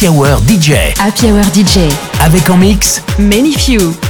Happy Hour DJ. Happy Hour DJ. Avec en mix Many Few.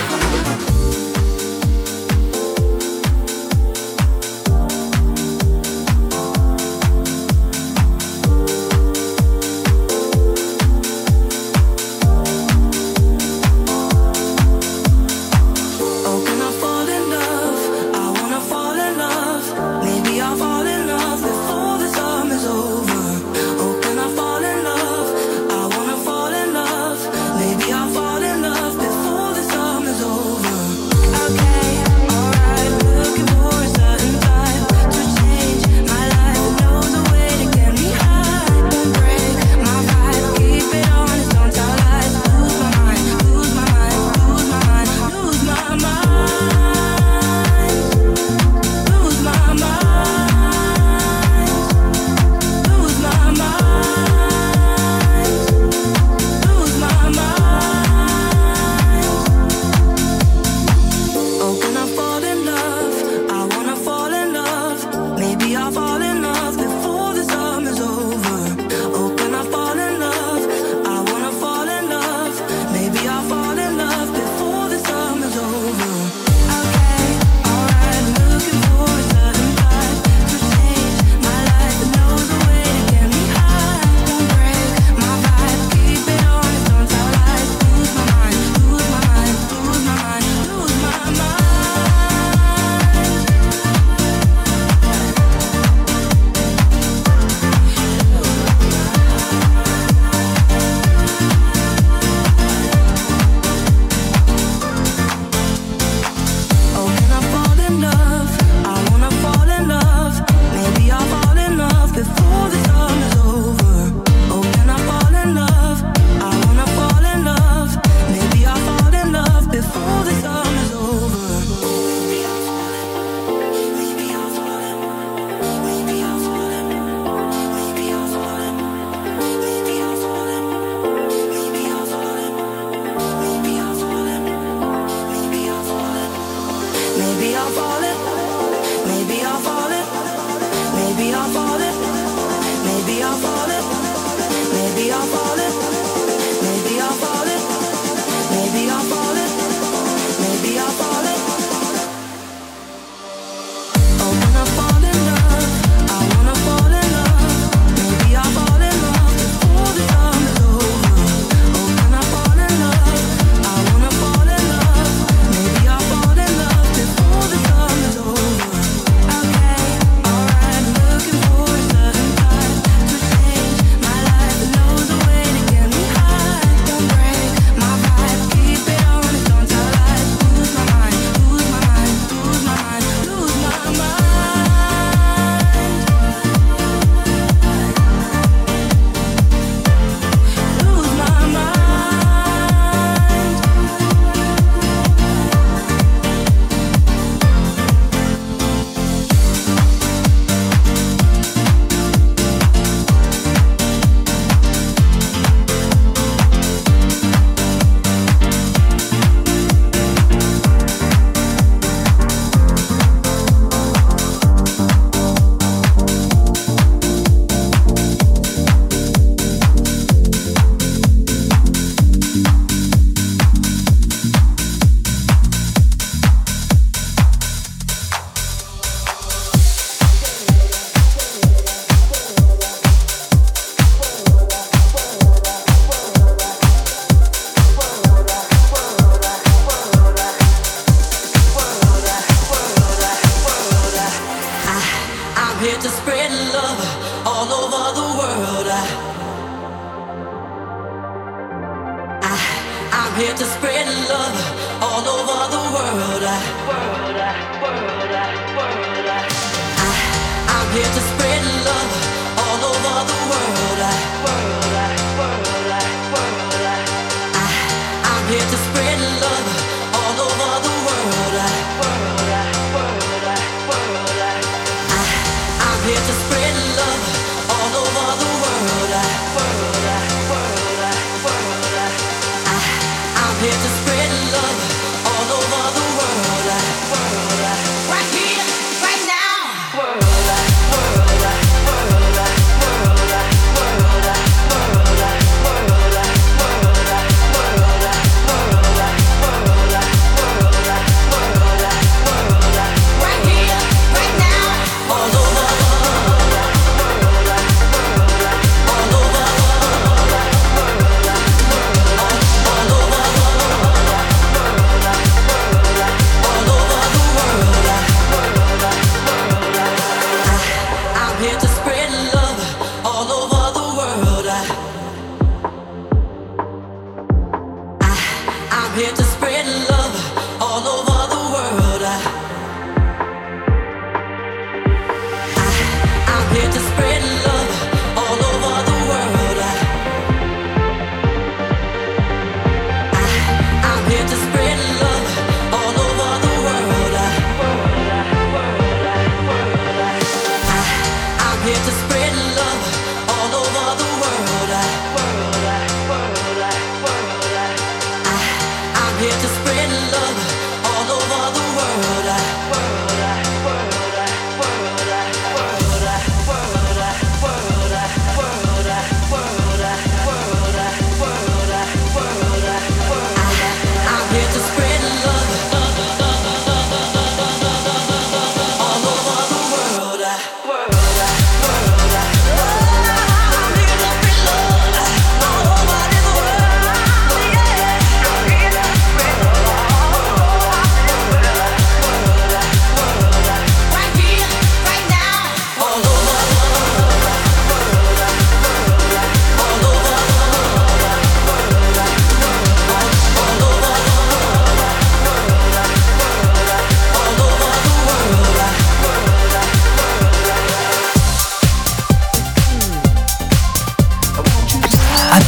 we are falling.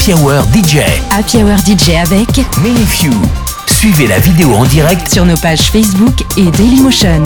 Happy Hour DJ. Happy Hour DJ avec Minifew. Suivez la vidéo en direct sur nos pages Facebook et Dailymotion.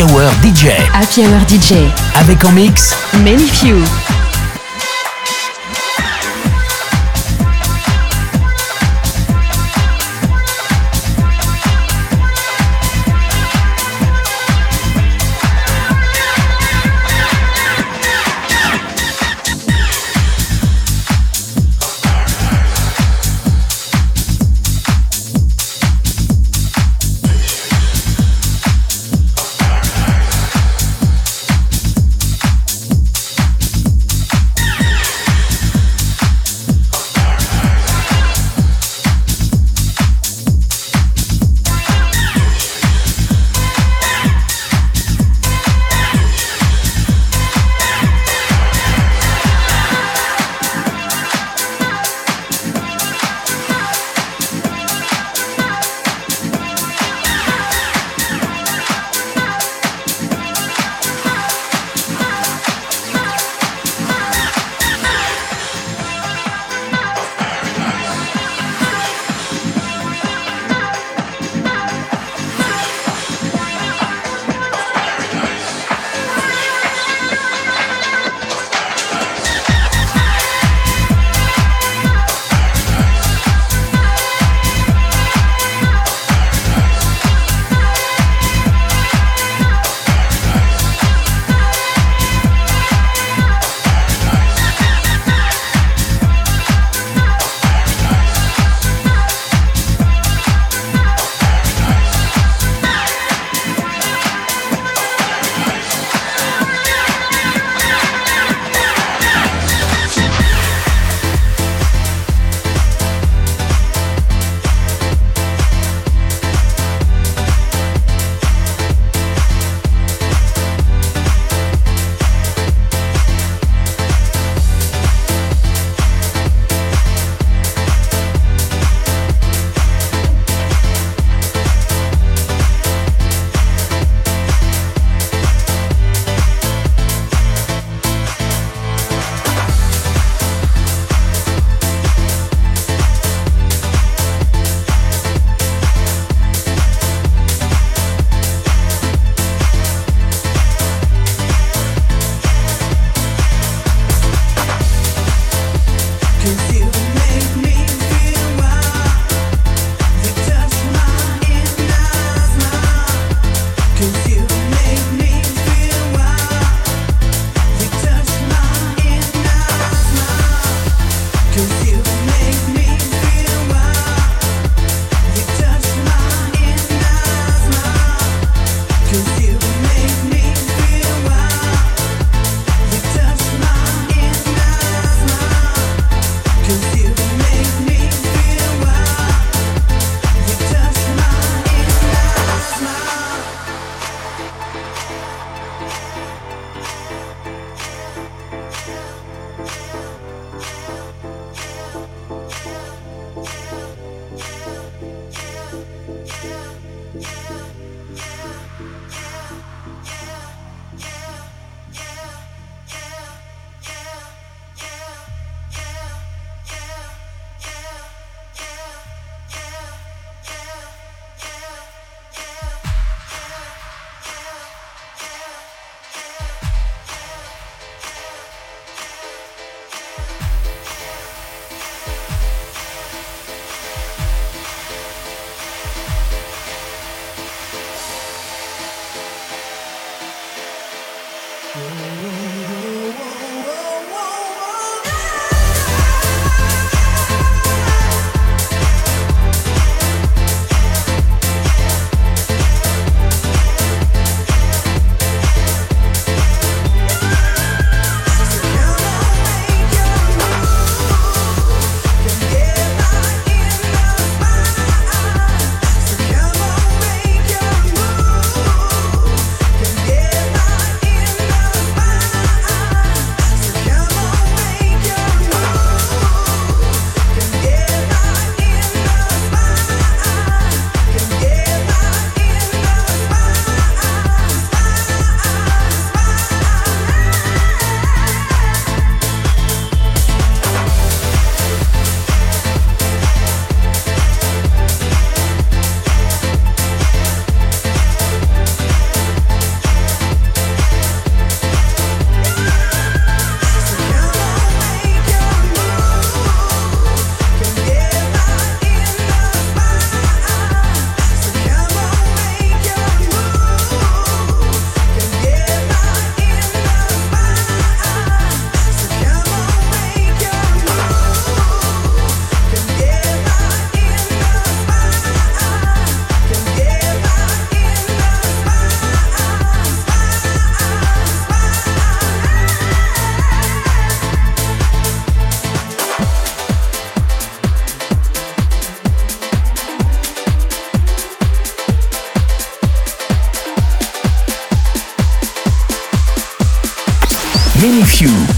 Happy Hour DJ. Happy Hour DJ. Avec en mix Many Few.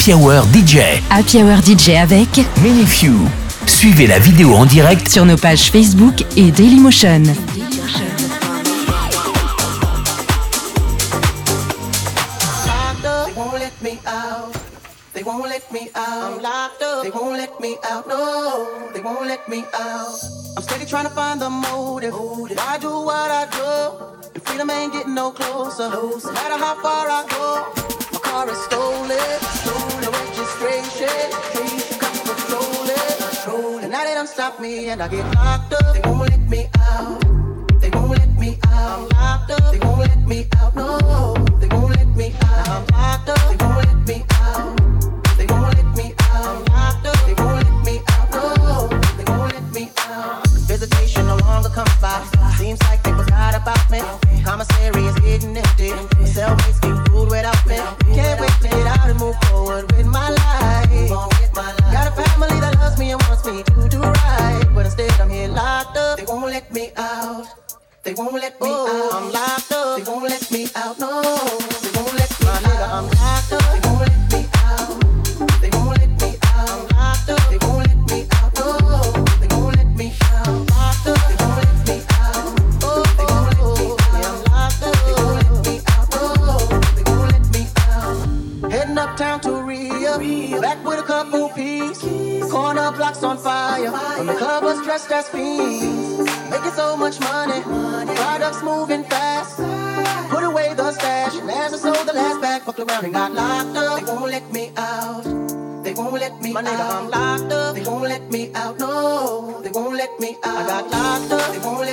Happy Hour DJ. Happy Hour DJ avec Minifew. Suivez la vidéo en direct sur nos pages Facebook et Dailymotion. they won't let me out. I got locked up, they won't let